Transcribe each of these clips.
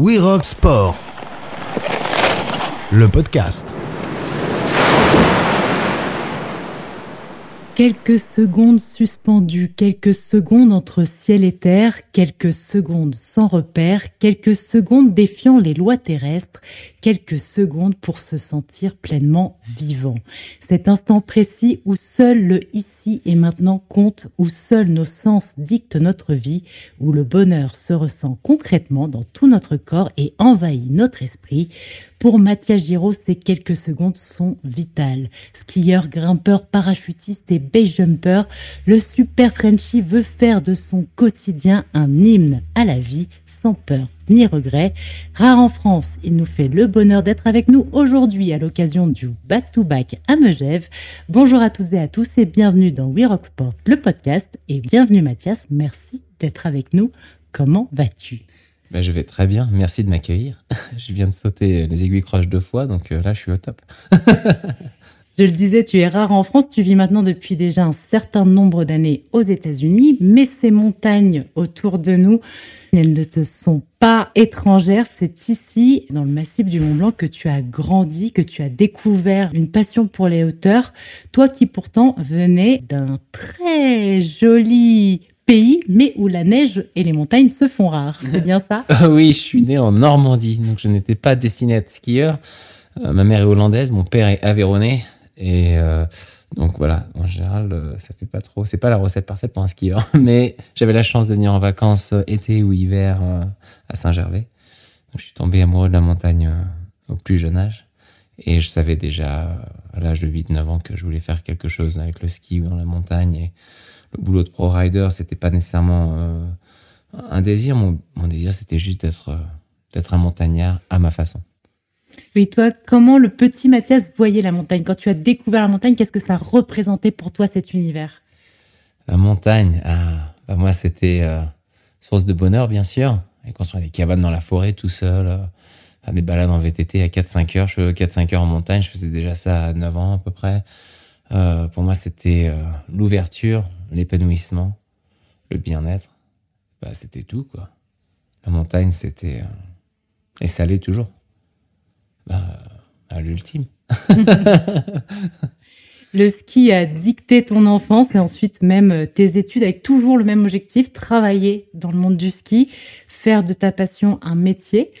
We Sport, le podcast. Quelques secondes suspendues, quelques secondes entre ciel et terre, quelques secondes sans repère, quelques secondes défiant les lois terrestres, quelques secondes pour se sentir pleinement vivant. Cet instant précis où seul le ici et maintenant compte, où seuls nos sens dictent notre vie, où le bonheur se ressent concrètement dans tout notre corps et envahit notre esprit, pour Mathias Giraud, ces quelques secondes sont vitales. Skieur, grimpeur, parachutiste et base jumper, le super Frenchy veut faire de son quotidien un hymne à la vie sans peur ni regret. Rare en France, il nous fait le bonheur d'être avec nous aujourd'hui à l'occasion du back-to-back à Megève. Bonjour à toutes et à tous et bienvenue dans We Rock Sport, le podcast. Et bienvenue Mathias, merci d'être avec nous. Comment vas-tu? Ben, je vais très bien, merci de m'accueillir. je viens de sauter les aiguilles croches deux fois, donc euh, là je suis au top. Je le disais, tu es rare en France, tu vis maintenant depuis déjà un certain nombre d'années aux États-Unis, mais ces montagnes autour de nous, elles ne te sont pas étrangères. C'est ici, dans le massif du Mont Blanc, que tu as grandi, que tu as découvert une passion pour les hauteurs. Toi qui pourtant venais d'un très joli pays, mais où la neige et les montagnes se font rares. C'est bien ça? Oui, je suis né en Normandie, donc je n'étais pas destiné à être skieur. Euh, ma mère est hollandaise, mon père est aveyronais. Et euh, donc voilà, en général, euh, ça fait pas trop. C'est pas la recette parfaite pour un skieur, mais j'avais la chance de venir en vacances été ou hiver à Saint-Gervais. Je suis tombé amoureux de la montagne au plus jeune âge. Et je savais déjà à l'âge de 8-9 ans que je voulais faire quelque chose avec le ski dans la montagne. Le boulot de pro rider, c'était pas nécessairement euh, un désir. Mon, désir, c'était juste d'être euh, d'être un montagnard à ma façon. Oui, toi, comment le petit Mathias voyait la montagne? Quand tu as découvert la montagne, qu'est-ce que ça représentait pour toi cet univers? La montagne, ah, bah, moi, c'était euh, source de bonheur, bien sûr. Et construire des cabanes dans la forêt tout seul, faire des balades en VTT à 4-5 heures. Je fais 4-5 heures en montagne, je faisais déjà ça à 9 ans à peu près. pour moi, c'était l'ouverture, l'épanouissement, le bien-être, bah, c'était tout, quoi. La montagne, c'était. Euh, et ça l'est toujours. Bah, à l'ultime. le ski a dicté ton enfance et ensuite même euh, tes études avec toujours le même objectif, travailler dans le monde du ski, faire de ta passion un métier.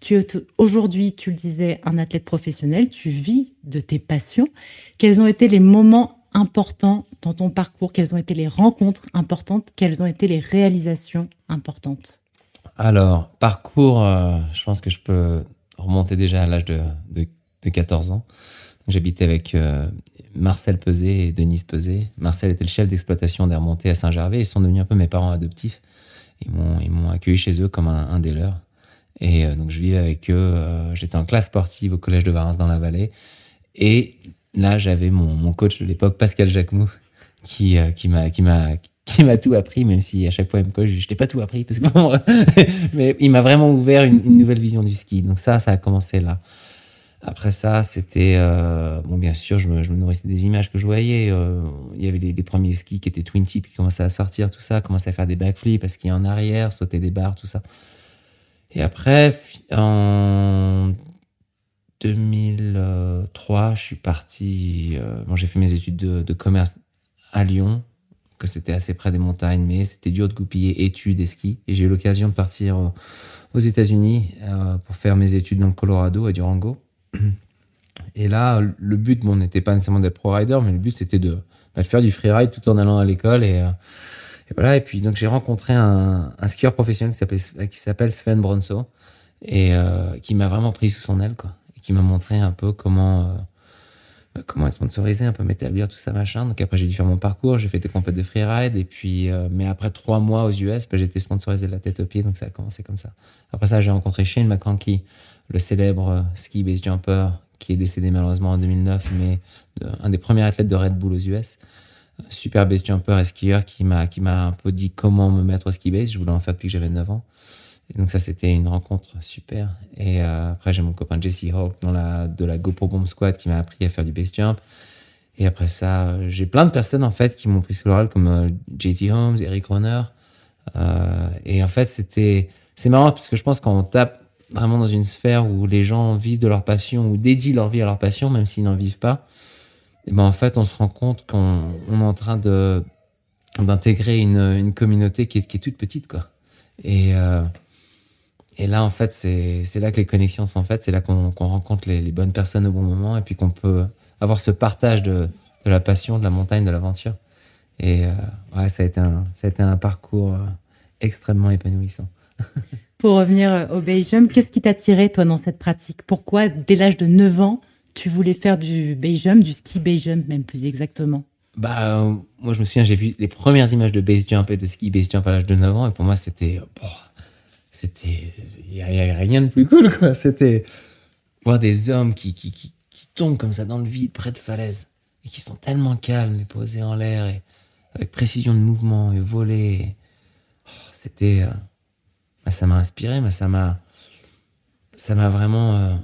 Tu aujourd'hui, tu le disais, un athlète professionnel, tu vis de tes passions. Quels ont été les moments importants dans ton parcours Quelles ont été les rencontres importantes Quelles ont été les réalisations importantes? Alors, parcours, euh, je pense que je peux remonter déjà à l'âge de, de, 14 ans. J'habitais avec euh, Marcel Peset et Denise Peset. Marcel était le chef d'exploitation des remontées à Saint-Gervais. Ils sont devenus un peu mes parents adoptifs. Ils m'ont, accueilli chez eux comme un, des leurs. Et euh, donc, je vivais avec eux. j'étais en classe sportive au collège de Valence dans la vallée. Et là, j'avais mon, mon, coach de l'époque, Pascal Jacquemou, qui, euh, qui m'a, qui m'a, qui m'a tout appris, même si à chaque fois il me coach, je t'ai pas tout appris, parce que mais il m'a vraiment ouvert une, nouvelle vision du ski. Donc ça, ça a commencé là. Après ça, c'était euh, bon, bien sûr, je me, je me, nourrissais des images que je voyais. Euh, il y avait les, premiers skis qui étaient twin tip qui commençaient à sortir, tout ça, commençaient à faire des backflips parce qu'il y en arrière, sauter des barres, tout ça. Et après, en 2003, je suis parti. Euh, bon, j'ai fait mes études de, commerce à Lyon, que c'était assez près des montagnes, mais c'était dur de goupiller études et ski. Et j'ai eu l'occasion de partir euh, aux États-Unis euh, pour faire mes études dans le Colorado à Durango. Et là, le but, bon, n'était pas nécessairement d'être pro rider, mais le but c'était de, bah, faire du freeride tout en allant à l'école. Et, voilà. Et puis donc j'ai rencontré un, un, skieur professionnel qui s'appelle Sven Bronso et qui m'a vraiment pris sous son aile, quoi qui m'a montré un peu comment euh, comment être sponsorisé, un peu m'établir, tout ça, machin. Donc après, j'ai dû faire mon parcours, j'ai fait des compètes de freeride, et puis, euh, mais après trois mois aux US, bah, j'ai été sponsorisé de la tête aux pieds, donc ça a commencé comme ça. Après ça, j'ai rencontré Shane McConkey, le célèbre euh, ski base jumper, qui est décédé malheureusement en 2009, mais un des premiers athlètes de Red Bull aux US. Super base jumper et skieur qui m'a, qui m'a un peu dit comment me mettre au ski base. Je voulais en faire depuis que j'avais 9 ans. Donc ça, c'était une rencontre super. Et euh, après, j'ai mon copain Jesse Hawk de la GoPro Bomb Squad qui m'a appris à faire du base jump. Et après ça, j'ai plein de personnes en fait qui m'ont pris sous le rôle comme euh, JT Holmes, Eric Runner. Euh, et en fait, c'était c'est marrant parce que je pense qu'on tape vraiment dans une sphère où les gens vivent de leur passion ou dédient leur vie à leur passion, même s'ils n'en vivent pas, et ben en fait, on se rend compte qu'on est en train de d'intégrer une, une, communauté qui est, qui est, toute petite, quoi. Et, et là, en fait, c'est là que les connexions sont faites, c'est là qu'on rencontre les, les, bonnes personnes au bon moment, et puis qu'on peut avoir ce partage de, de, la passion, de la montagne, de l'aventure. Et euh, ouais, ça a été un, ça a été un parcours euh, extrêmement épanouissant. Pour revenir au base jump, qu'est-ce qui t'a tiré, toi, dans cette pratique? Pourquoi, dès l'âge de 9 ans, tu voulais faire du base jump, du ski base jump, même plus exactement? Bah, euh, moi, je me souviens, j'ai vu les premières images de base jump et de ski base jump à l'âge de 9 ans, et pour moi, c'était. Oh, c'était. Il n'y avait rien de plus cool, quoi. C'était. Voir des hommes qui, qui, qui, tombent comme ça dans le vide, près de falaises, et qui sont tellement calmes et posés en l'air, et avec précision de mouvement, et voler. Oh, c'était. Euh, bah, ça m'a inspiré, mais ça m'a, ça m'a vraiment, euh,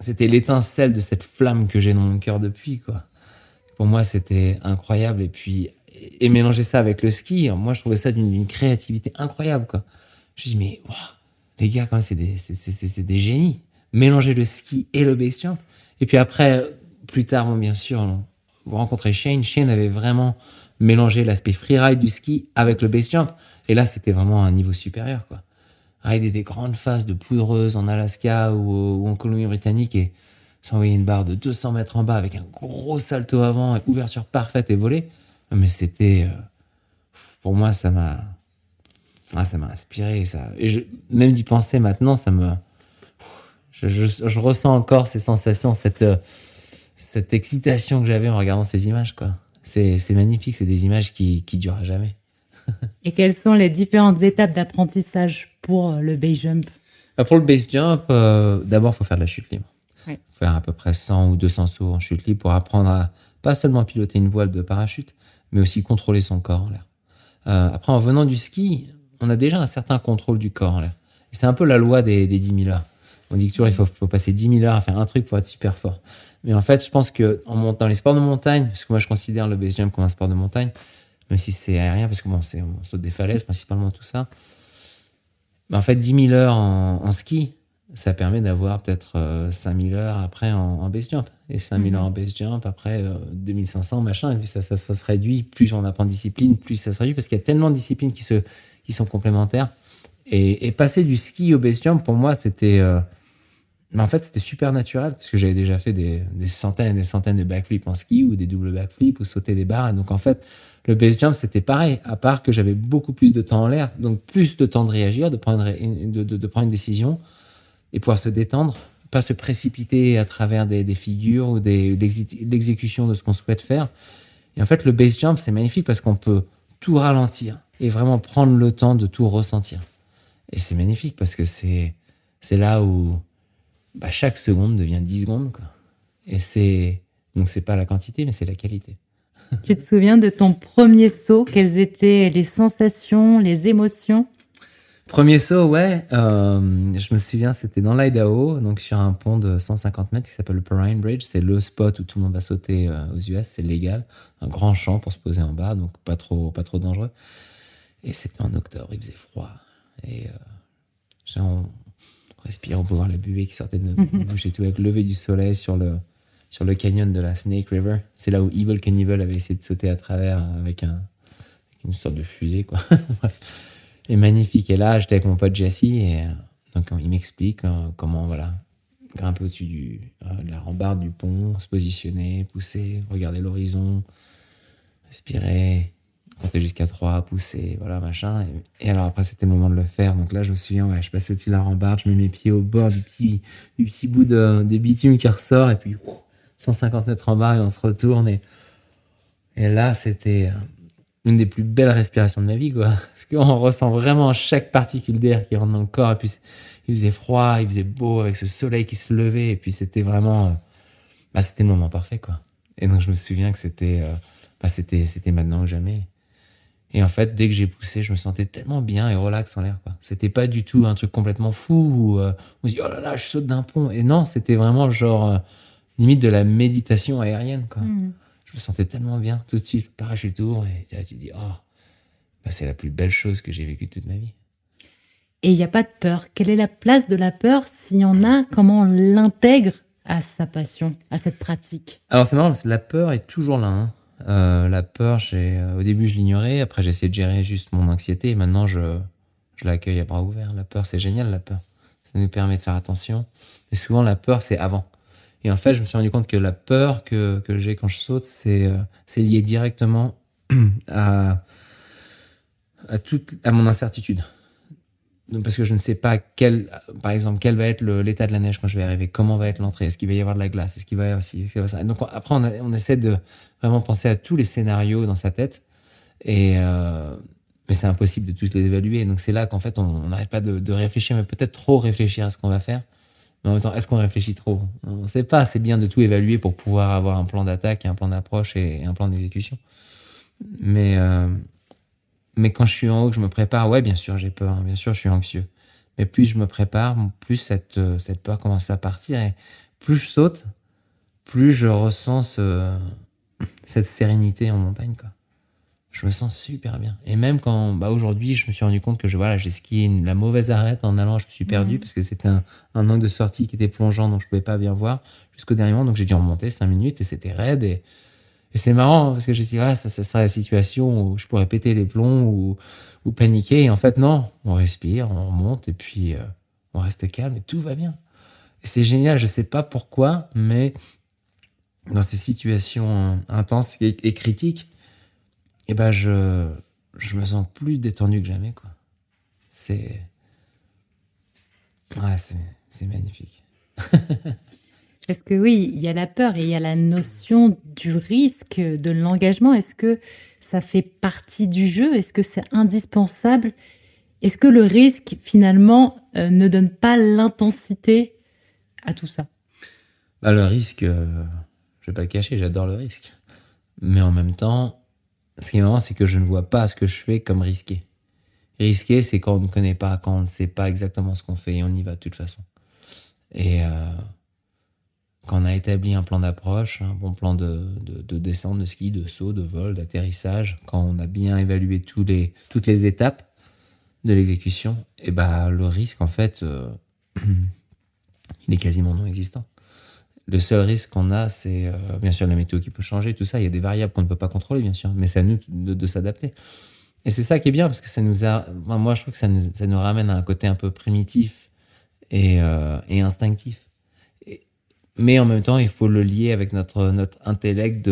c'était l'étincelle de cette flamme que j'ai dans mon cœur depuis, quoi. Pour moi, c'était incroyable. Et puis, et mélanger ça avec le ski, moi, je trouvais ça d'une créativité incroyable, quoi. Je dis, mais, les gars, quand même, c'est des, génies. Mélanger le ski et le base jump. Et puis après, plus tard, bon, bien sûr, vous rencontrez Shane. Shane avait vraiment mélanger l'aspect freeride du ski avec le base jump. Et là, c'était vraiment un niveau supérieur, quoi. Rider des grandes phases de poudreuse en Alaska ou, en Colombie-Britannique et s'envoyer une barre de 200 mètres en bas avec un gros salto avant, et ouverture parfaite et volée. Mais c'était, euh, pour moi, ça m'a, ah, ça m'a inspiré. Ça. Et je, même d'y penser maintenant, ça me, je, je, je, ressens encore ces sensations, cette, euh, cette excitation que j'avais en regardant ces images, quoi c'est magnifique, c'est des images qui, qui durent à jamais. Et quelles sont les différentes étapes d'apprentissage pour euh, le base jump? Bah, Pour le base jump, euh, d'abord, il faut faire de la chute libre. Il faut faire à peu près 100 ou 200 sauts en chute libre pour apprendre à pas seulement piloter une voile de parachute, mais aussi contrôler son corps en l'air. Euh, après, en venant du ski, on a déjà un certain contrôle du corps en l'air. C'est un peu la loi des, des 10 000 heures. On dit que toujours il faut, faut passer 10 000 heures à faire un truc pour être super fort. Mais en fait, je pense que en montant les sports de montagne, parce que moi je considère le base jump comme un sport de montagne, même si c'est aérien, parce que bon, c'est, on saute des falaises principalement, tout ça. Mais en fait, 10 000 heures en, ski, ça permet d'avoir peut-être 5 euh, 000 heures après en, base jump. Et 5 000 mhm. heures en base jump, après 2500, euh, machin. Et puis ça, ça, ça, se réduit. Plus on apprend discipline, plus ça se réduit, parce qu'il y a tellement de disciplines qui, se, qui sont complémentaires. Et, passer du ski au base jump, pour moi, c'était. Euh, mais en fait, c'était super naturel parce que j'avais déjà fait des, centaines et des centaines de backflips en ski ou des doubles backflips ou sauter des barres. Et donc, en fait, le base jump, c'était pareil, à part que j'avais beaucoup plus de temps en l'air, donc plus de temps de réagir, de prendre, de, prendre une décision et pouvoir se détendre, pas se précipiter à travers des, des figures ou des, l'exécution de ce qu'on souhaite faire. Et en fait, le base jump, c'est magnifique parce qu'on peut tout ralentir et vraiment prendre le temps de tout ressentir. Et c'est magnifique parce que c'est, c'est là où bah, chaque seconde devient 10 secondes. Quoi. Et c'est donc c'est pas la quantité, mais c'est la qualité. Tu te souviens de ton premier saut? Quelles étaient les sensations, les émotions? Premier saut, ouais. Euh, je me souviens, c'était dans l'Idaho, donc sur un pont de 150 mètres qui s'appelle le Perrine Bridge. C'est le spot où tout le monde va sauter euh, aux US. C'est légal, un grand champ pour se poser en bas, donc pas trop, pas trop dangereux. Et c'était en octobre, il faisait froid. Et euh, respire, on peut voir la buée qui sortait de notre mhm. bouche et tout, avec le lever du soleil sur le, sur le canyon de la Snake River. C'est là où Evil Cannibal avait essayé de sauter à travers avec, un, une sorte de fusée, quoi. et magnifique. Et là, j'étais avec mon pote Jesse et euh, donc il m'explique euh, comment, voilà, grimper au-dessus du, euh, de la rambarde du pont, se positionner, pousser, regarder l'horizon, respirer, compter jusqu'à 3, pousser, voilà, machin. Et, alors après, c'était le moment de le faire. Donc là, je me souviens, ouais, je passe au-dessus de la rambarde, je mets mes pieds au bord du petit, du petit bout de, bitume qui ressort, et puis 150 mètres en bas, et on se retourne. Et, et là, c'était euh, une des plus belles respirations de ma vie, quoi. Parce qu'on ressent vraiment chaque particule d'air qui rentre dans le corps. Et puis, il faisait froid, il faisait beau avec ce soleil qui se levait. Et puis, c'était vraiment, euh, bah, c'était le moment parfait, quoi. Et donc, je me souviens que c'était, euh, bah, c'était maintenant ou jamais. Et en fait, dès que j'ai poussé, je me sentais tellement bien et relax en l'air. C'était pas du tout un truc complètement fou où euh, on se dit oh là là, je saute d'un pont. Et non, c'était vraiment genre euh, limite de la méditation aérienne. Quoi. Mm. Je me sentais tellement bien tout de suite, parachute tour et tu te dis oh, bah, c'est la plus belle chose que j'ai vécue toute ma vie. et il n'y a pas de peur. Quelle est la place de la peur S'il y en a, comment on l'intègre à sa passion, à cette pratique? Alors c'est marrant parce que la peur est toujours là. Hein. Euh, la peur, j'ai, euh, au début je l'ignorais, après j'ai essayé de gérer juste mon anxiété et maintenant je, je l'accueille à bras ouverts. La peur, c'est génial la peur. Ça nous permet de faire attention. Et souvent la peur, c'est avant. Et en fait, je me suis rendu compte que la peur que, que j'ai quand je saute, c'est, euh, c'est lié directement à, à, toute, à mon incertitude parce que je ne sais pas quel, par exemple, quel va être l'état de la neige quand je vais arriver, comment va être l'entrée, est-ce qu'il va y avoir de la glace, est-ce qu'il va y avoir aussi, ça. Donc après, on, essaie de vraiment penser à tous les scénarios dans sa tête, et euh, mais c'est impossible de tous les évaluer. Donc c'est là qu'en fait, on n'arrête pas de, de, réfléchir, mais peut-être trop réfléchir à ce qu'on va faire. Mais en même temps, est-ce qu'on réfléchit trop? On ne sait pas. C'est bien de tout évaluer pour pouvoir avoir un plan d'attaque, un plan d'approche et, un plan d'exécution. Mais euh, mais quand je suis en haut, que je me prépare, ouais, bien sûr, j'ai peur, hein, bien sûr, je suis anxieux. Mais plus je me prépare, plus cette, euh, cette peur commence à partir. Et plus je saute, plus je ressens cette sérénité en montagne. Quoi. Je me sens super bien. Et même quand, bah, aujourd'hui, je me suis rendu compte que je, voilà, j'ai skié la mauvaise arête en allant, je me suis perdu mmh. parce que c'était un, un, angle de sortie qui était plongeant, donc je pouvais pas bien voir jusqu'au dernier moment. Donc j'ai dû remonter cinq minutes et c'était raide. Et, et c'est marrant parce que je me dis, ah, ça, ça sera la situation où je pourrais péter les plombs ou, paniquer. Et en fait, non, on respire, on remonte et puis euh, on reste calme et tout va bien. Et c'est génial, je sais pas pourquoi, mais dans ces situations intenses et, critiques, eh ben je, je me sens plus détendu que jamais. quoi. C'est. Ouais, c'est magnifique. Parce que oui, il y a la peur et il y a la notion du risque, de l'engagement. Est-ce que ça fait partie du jeu? Est-ce que c'est indispensable? Est-ce que le risque, finalement, euh, ne donne pas l'intensité à tout ça? Bah, Le risque, euh, je vais pas le cacher, j'adore le risque. Mais en même temps, ce qui est marrant, c'est que je ne vois pas ce que je fais comme risqué. Risqué, c'est quand on ne connaît pas, quand on ne sait pas exactement ce qu'on fait et on y va de toute façon. Et... Euh, quand on a établi un plan d'approche, un bon plan de, de, descente, de ski, de saut, de vol, d'atterrissage, quand on a bien évalué toutes les étapes de l'exécution, et eh ben le risque en fait, euh, il est quasiment non existant. Le seul risque qu'on a, c'est euh, bien sûr la météo qui peut changer, tout ça. Il y a des variables qu'on ne peut pas contrôler, bien sûr, mais c'est à nous de, s'adapter. Et c'est ça qui est bien parce que ça nous a, moi je trouve que ça nous, ramène à un côté un peu primitif et, euh, et instinctif mais en même temps, il faut le lier avec notre, notre intellect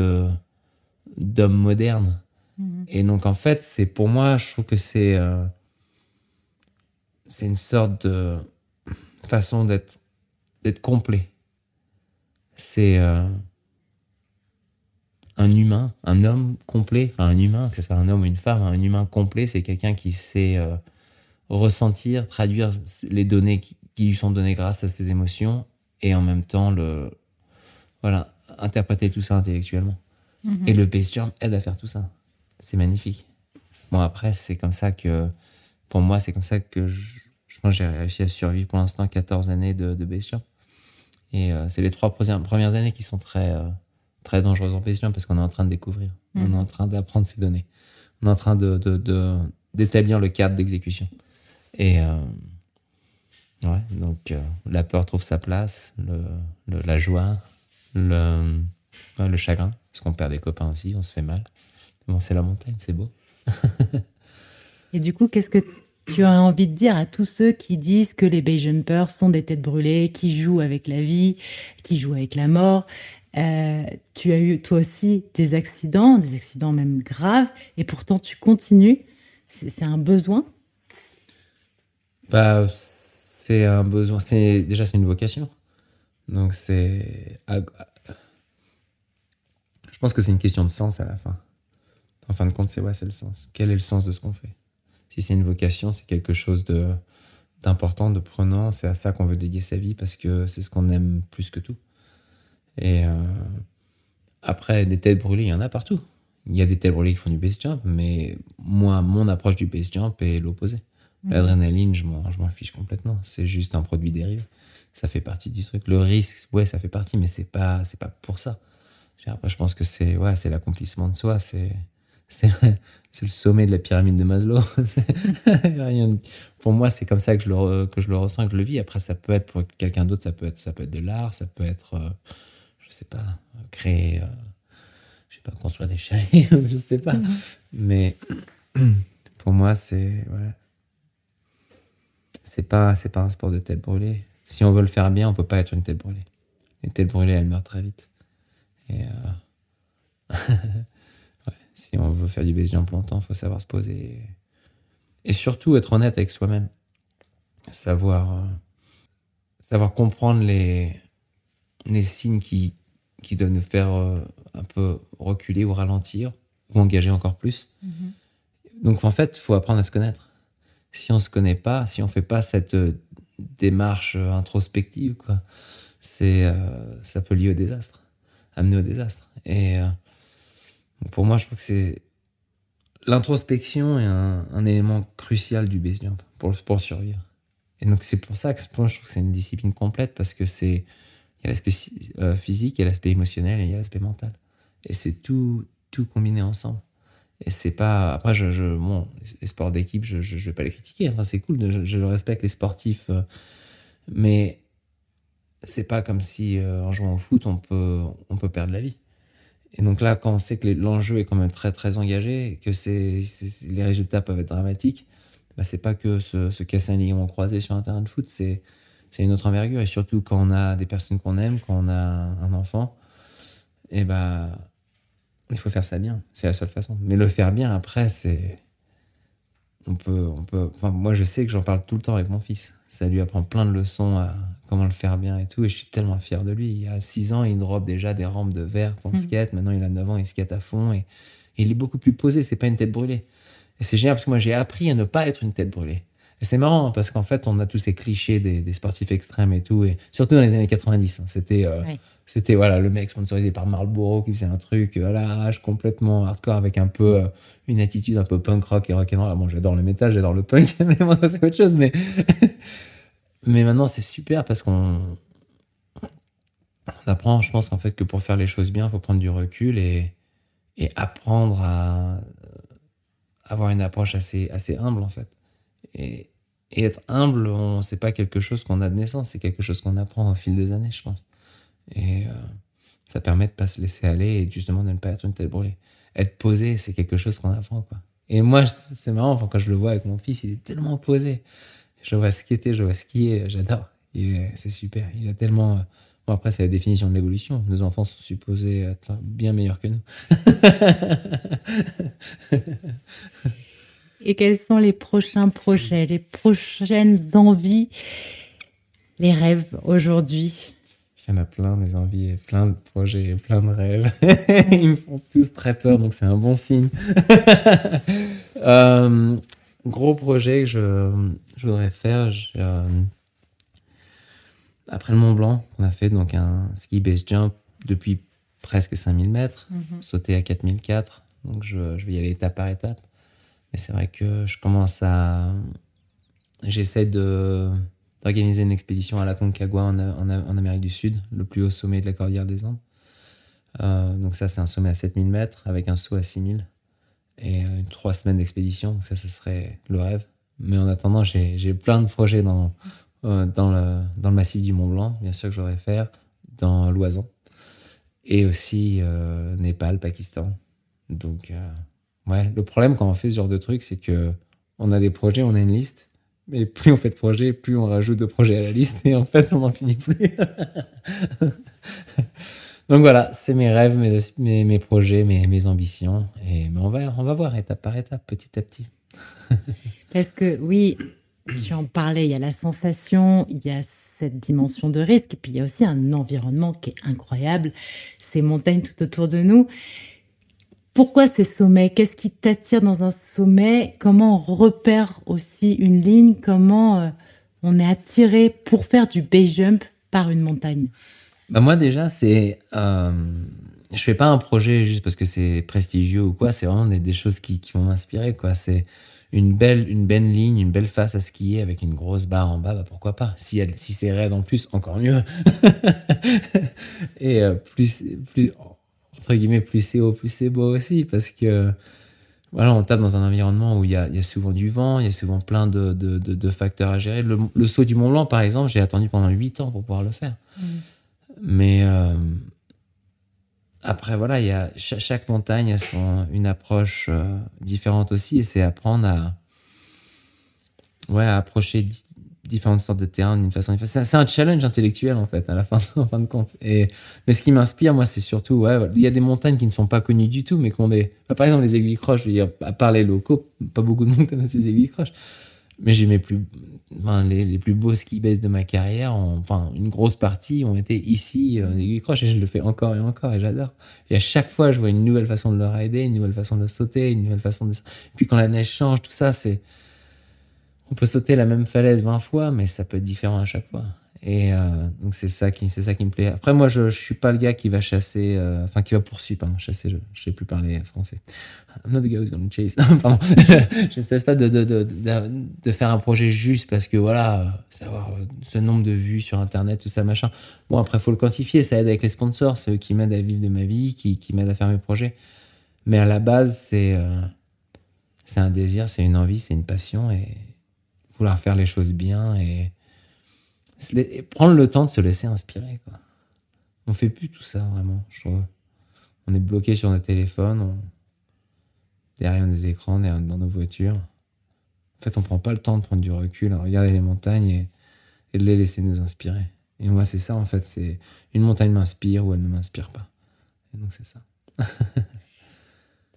d'homme moderne. Mhm. Et donc, en fait, c'est pour moi, je trouve que c'est, euh, c'est une sorte de façon d'être, d'être complet. C'est euh, un humain, un homme complet, enfin, un humain, que ce soit un homme ou une femme, un humain complet, c'est quelqu'un qui sait euh, ressentir, traduire les données qui, qui lui sont données grâce à ses émotions et en même temps le voilà interpréter tout ça intellectuellement. Mhm. Et le base jump aide à faire tout ça. C'est magnifique. Bon après c'est comme ça que pour moi c'est comme ça que je, je pense j'ai réussi à survivre pour l'instant 14 années de, de. Et euh, c'est les trois premières années qui sont très euh, très dangereuses en base jump parce qu'on est en train de découvrir, on est mhm. en train d'apprendre ces données, on est en train de d'établir le cadre d'exécution. Et euh, Ouais, donc euh, la peur trouve sa place, le, la joie, le, le chagrin, parce qu'on perd des copains aussi, on se fait mal. Bon, c'est la montagne, c'est beau. Et du coup, qu'est-ce que tu as envie de dire à tous ceux qui disent que les base jumpers sont des têtes brûlées, qui jouent avec la vie, qui jouent avec la mort? Euh, Tu as eu toi aussi des accidents, des accidents même graves, et pourtant tu continues. C'est un besoin? Bah, c'est un besoin. C'est déjà c'est une vocation. Donc c'est. Je pense que c'est une question de sens à la fin. En fin de compte, c'est ouais, c'est le sens. Quel est le sens de ce qu'on fait? Si c'est une vocation, c'est quelque chose de d'important, de prenant. C'est à ça qu'on veut dédier sa vie parce que c'est ce qu'on aime plus que tout. Et euh, après, des têtes brûlées, il y en a partout. Il y a des têtes brûlées qui font du base jump, mais moi, mon approche du base jump est l'opposé. Mm. L'adrénaline, je m'en fiche complètement. C'est juste un produit dérivé. Ça fait partie du truc. Le risque, ouais, ça fait partie, mais c'est pas, c'est pas pour ça. Après, je pense que c'est, ouais, c'est l'accomplissement de soi. C'est, c'est le sommet de la pyramide de Maslow. Rien, pour moi, c'est comme ça que je, le, que je le ressens, que je le vis. Après, ça peut être pour quelqu'un d'autre, ça peut être, ça peut être de l'art, ça peut être, euh, je sais pas, créer, euh, je sais pas, construire des chalets, je sais pas. Mais pour moi, c'est, ouais, c'est pas, c'est pas un sport de tête brûlée. Si on veut le faire bien, on peut pas être une tête brûlée. Les têtes brûlées, elles meurent très vite. Et euh, si on veut faire du base jump longtemps, il faut savoir se poser. Et surtout être honnête avec soi-même. Savoir, euh, savoir comprendre les, les signes qui, qui doivent nous faire euh, un peu reculer ou ralentir ou engager encore plus. Mm-hmm. Donc en fait, il faut apprendre à se connaître. Si on ne se connaît pas, si on ne fait pas cette démarche introspective, quoi, c'est, ça peut lier au désastre amener au désastre. Et euh, pour moi, je trouve que c'est l'introspection est un, élément crucial du base pour, pour survivre. Et donc c'est pour ça que je trouve que c'est une discipline complète parce que c'est il y a l'aspect euh, physique, il y a l'aspect émotionnel et il y a l'aspect mental. Et c'est tout tout combiné ensemble. Et c'est pas après je, je bon les sports d'équipe je, je, vais pas les critiquer enfin c'est cool je, respecte les sportifs euh, mais c'est pas comme si euh, en jouant au foot, on peut, on peut perdre la vie. Et donc là, quand on sait que l'enjeu est quand même très très engagé, que c'est, les résultats peuvent être dramatiques, bah c'est pas que se, casser un ligament croisé sur un terrain de foot, c'est, c'est une autre envergure. Et surtout quand on a des personnes qu'on aime, quand on a un enfant, et eh bah, il faut faire ça bien. C'est la seule façon. Mais le faire bien après, c'est. On peut, on peut. Enfin, moi, je sais que j'en parle tout le temps avec mon fils ça lui apprend plein de leçons à comment le faire bien et tout. Et je suis tellement fier de lui. Il y a 6 ans, il drop déjà des rampes de verre en mmh. skate. Maintenant, il a 9 ans, il skate à fond. Et, il est beaucoup plus posé. C'est pas une tête brûlée. Et c'est génial parce que moi, j'ai appris à ne pas être une tête brûlée. Et c'est marrant parce qu'en fait, on a tous ces clichés des, sportifs extrêmes et tout. Et surtout dans les années 90, hein. c'était euh, c'était voilà le mec sponsorisé par Marlboro qui faisait un truc à l'arrache complètement hardcore avec un peu euh, une attitude un peu punk rock et rock'n'roll. Ah, bon, j'adore le métal, j'adore le punk, mais moi c'est autre chose. Mais mais maintenant c'est super parce qu'on on apprend. Je pense qu'en fait que pour faire les choses bien, il faut prendre du recul et et apprendre à avoir une approche assez assez humble en fait. Et, être humble, c'est pas quelque chose qu'on a de naissance, c'est quelque chose qu'on apprend au fil des années, je pense. Et euh, ça permet de pas se laisser aller et justement de ne pas être une tête brûlée. Être posé, c'est quelque chose qu'on apprend, quoi. Et moi, c'est marrant, quand je le vois avec mon fils, il est tellement posé. Je vois skater, je vois skier, j'adore. C'est super. Il a tellement. Euh, bon, après, c'est la définition de l'évolution. Nos enfants sont supposés être bien meilleurs que nous. Et quels sont les prochains projets, les prochaines envies, les rêves aujourd'hui? Il y en a plein, des envies, plein de projets, plein de rêves. Ils me font tous très peur, donc c'est un bon signe. euh, gros projet que je, je voudrais faire. Euh, après le Mont Blanc, on a fait donc un ski base jump depuis presque 5000 mètres, mhm. sauter à 4004. Donc je, je, vais y aller étape par étape. C'est vrai que je commence à. J'essaie de organiser une expédition à la Concagua en, en, Amérique du Sud, le plus haut sommet de la cordillère des Andes. Euh, donc ça, c'est un sommet à 7000 mètres avec un saut à 6000 et euh, trois semaines d'expédition. Ça, ce serait le rêve. Mais en attendant, j'ai plein de projets dans, euh, dans, le, dans le massif du Mont Blanc, bien sûr que je voudrais faire, dans l'Oisan, et aussi Népal, Pakistan. Donc, ouais, le problème quand on fait ce genre de truc, c'est que on a des projets, on a une liste, mais plus on fait de projets, plus on rajoute de projets à la liste et en fait, on n'en finit plus. Donc voilà, c'est mes rêves, mes, mes, mes projets, mes, mes, ambitions. Et, mais on va, on va voir étape par étape, petit à petit. Parce que oui, tu en parlais, il y a la sensation, il y a cette dimension de risque, et puis il y a aussi un environnement qui est incroyable, ces montagnes tout autour de nous. Pourquoi ces sommets? Qu'est-ce qui t'attire dans un sommet? Comment on repère aussi une ligne? Comment euh, on est attiré pour faire du base jump par une montagne? Bah Moi déjà, c'est... Euh, je fais pas un projet juste parce que c'est prestigieux ou quoi, c'est vraiment des, choses qui, vont m'inspirer. quoi. C'est une belle, une belle ligne, une belle face à skier avec une grosse barre en bas, bah pourquoi pas? Si, si c'est raide en plus, encore mieux. Et euh, plus, plus, entre guillemets, plus c'est haut, plus c'est beau aussi, parce que voilà, on tape dans un environnement où il y a, souvent du vent, il y a souvent plein de, facteurs à gérer. Le, saut du Mont Blanc, par exemple, j'ai attendu pendant 8 ans pour pouvoir le faire. Mm. Mais euh, après, voilà, il y a, chaque, montagne a son, une approche euh, différente aussi, et c'est apprendre à, ouais, à approcher différentes sortes de terrains d'une façon C'est un challenge intellectuel en fait, à la fin, en fin de compte. Et, mais ce qui m'inspire, moi, c'est surtout, ouais, il y a des montagnes qui ne sont pas connues du tout, mais qui ont des, par exemple, les aiguilles croches. Je veux dire, à part les locaux, pas beaucoup de monde connaît ces aiguilles croches. Mais j'ai mes plus, les, les, plus beaux ski bases de ma carrière, enfin, une grosse partie ont été ici, euh, aiguilles croches, et je le fais encore et encore, et j'adore. Et à chaque fois, je vois une nouvelle façon de le rider, une nouvelle façon de sauter, une nouvelle façon de. puis quand la neige change, tout ça, c'est on peut sauter la même falaise 20 fois, mais ça peut être différent à chaque fois. Et euh, donc c'est ça qui c'est ça qui me plaît. Après moi je, je suis pas le gars qui va chasser, euh, enfin qui va poursuivre, pardon, chasser. Je, je sais plus parler français. I'm not the guy who's gonna chase. pardon. je ne cesse pas de, de, de, de, faire un projet juste parce que voilà, savoir euh, ce nombre de vues sur internet, tout ça machin. Bon après faut le quantifier, ça aide avec les sponsors, c'est eux qui m'aident à vivre de ma vie, qui, qui m'aident à faire mes projets. Mais à la base c'est c'est un désir, c'est une envie, c'est une passion et vouloir faire les choses bien et, prendre le temps de se laisser inspirer. Quoi. On fait plus tout ça vraiment, je trouve. On est bloqué sur nos téléphones, derrière des écrans, derrière, dans nos voitures. En fait, on prend pas le temps de prendre du recul, à regarder les montagnes et, et de les laisser nous inspirer. Et moi, c'est ça, en fait. C'est une montagne m'inspire ou elle ne m'inspire pas. Et donc, c'est ça.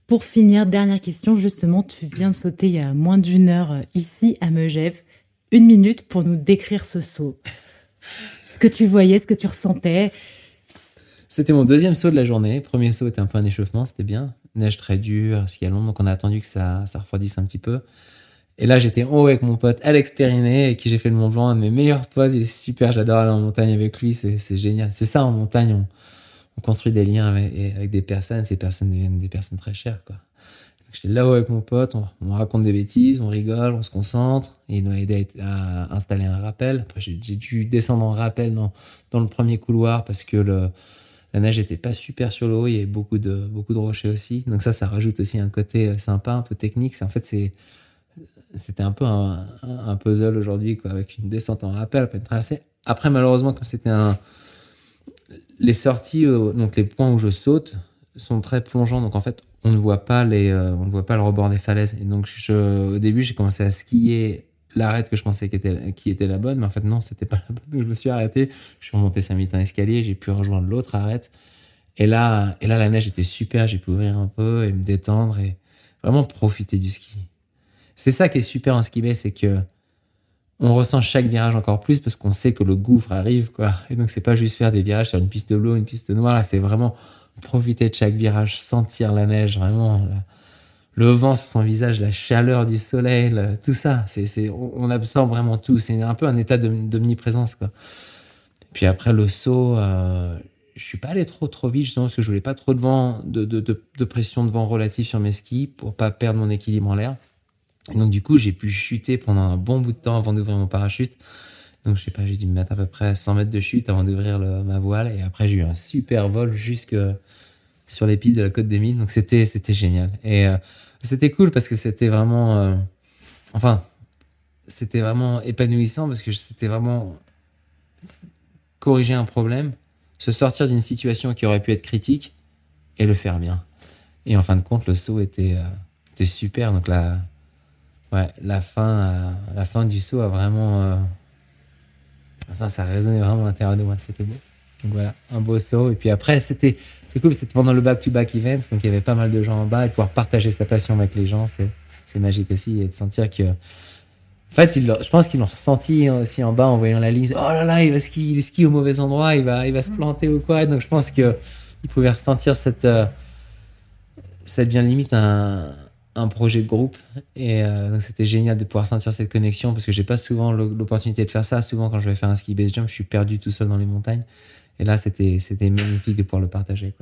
Pour finir, dernière question, justement, tu viens de sauter il y a moins d'une heure euh, ici à Megève. Une minute pour nous décrire ce saut. Ce que tu voyais, ce que tu ressentais. C'était mon deuxième saut de la journée. Premier saut était un peu un échauffement, c'était bien. Neige très dure, ski long, donc on a attendu que ça, ça refroidisse un petit peu. Et là, j'étais en haut avec mon pote Alex Périné, avec qui j'ai fait le Mont Blanc, un de mes meilleurs potes. Il est super, j'adore aller en montagne avec lui, c'est génial. C'est ça en montagne, on, on construit des liens avec, des personnes, ces personnes deviennent des personnes très chères. Quoi. J'étais là-haut avec mon pote, on, raconte des bêtises, on rigole, on se concentre. Et il m'a aidé à, installer un rappel. Après, j'ai dû descendre en rappel dans, dans le premier couloir parce que la neige était pas super sur l'eau, il y avait beaucoup de, beaucoup de rochers aussi. Donc ça, ça rajoute aussi un côté euh, sympa, un peu technique. En fait, c'est c'était un peu un, puzzle aujourd'hui, quoi, avec une descente en rappel, Après, malheureusement, comme c'était un, les sorties, euh, donc les points où je saute, sont très plongeants. Donc en fait, on ne voit pas les, euh, on ne voit pas le rebord des falaises. Et donc je, au début, j'ai commencé à skier l'arête que je pensais qui était, qui était la bonne, mais en fait non, c'était pas la bonne. Donc je me suis arrêté. Je suis remonté 5 minutes un escalier, j'ai pu rejoindre l'autre arête. Et là, et là, la neige était super. J'ai pu ouvrir un peu et me détendre et vraiment profiter du ski. C'est ça qui est super en ski c'est que on ressent chaque virage encore plus parce qu'on sait que le gouffre arrive, quoi. Et donc, c'est pas juste faire des virages sur une piste bleue, une piste noire, c'est vraiment profiter de chaque virage, sentir la neige, vraiment, le vent sur son visage, la chaleur du soleil, tout ça. C'est, on, absorbe vraiment tout. C'est un peu un état d'omniprésence, quoi. Puis après, le saut, euh, je suis pas allé trop, trop vite, justement, parce que je voulais pas trop de vent, de, de, de pression de vent relative sur mes skis pour pas perdre mon équilibre en l'air. Donc, du coup, j'ai pu chuter pendant un bon bout de temps avant d'ouvrir mon parachute. Donc, je sais pas, j'ai dû me mettre à peu près 100 mètres de chute avant d'ouvrir ma voile. Et après, j'ai eu un super vol jusque sur les pistes de la côte des Mines. Donc, c'était, c'était génial. Et euh, c'était cool parce que c'était vraiment. Euh, enfin, c'était vraiment épanouissant parce que c'était vraiment corriger un problème, se sortir d'une situation qui aurait pu être critique et le faire bien. Et en fin de compte, le saut était, euh, était super. Donc, là ouais, la fin, euh, la fin du saut a vraiment. Euh, ça, ça résonnait vraiment à l'intérieur de moi. C'était beau. Donc voilà, un beau saut. Et puis après, c'était, c'est cool, c'était pendant le back-to-back events, donc il y avait pas mal de gens en bas et pouvoir partager sa passion avec les gens, c'est, magique aussi et de sentir que. En fait, je pense qu'ils l'ont ressenti aussi en bas en voyant la liste. Oh là là, il va skier, il skie au mauvais endroit, il va, il va se planter ou quoi. Donc je pense que ils pouvaient ressentir cette, euh, ça devient limite un, un projet de groupe et euh, c'était génial de pouvoir sentir cette connexion parce que j'ai pas souvent l'opportunité de faire ça. Souvent, quand je vais faire un ski base jump, je suis perdu tout seul dans les montagnes. Et là, c'était c'était magnifique de pouvoir le partager.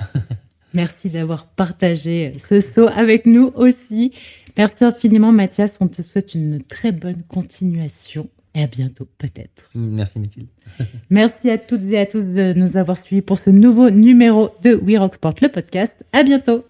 Merci d'avoir partagé ce saut avec nous aussi. Merci infiniment, Mathias. On te souhaite une très bonne continuation. Et à bientôt, peut-être. Merci, Mathilde. Merci à toutes et à tous de nous avoir suivis pour ce nouveau numéro de We Rock Sport, le podcast. À bientôt.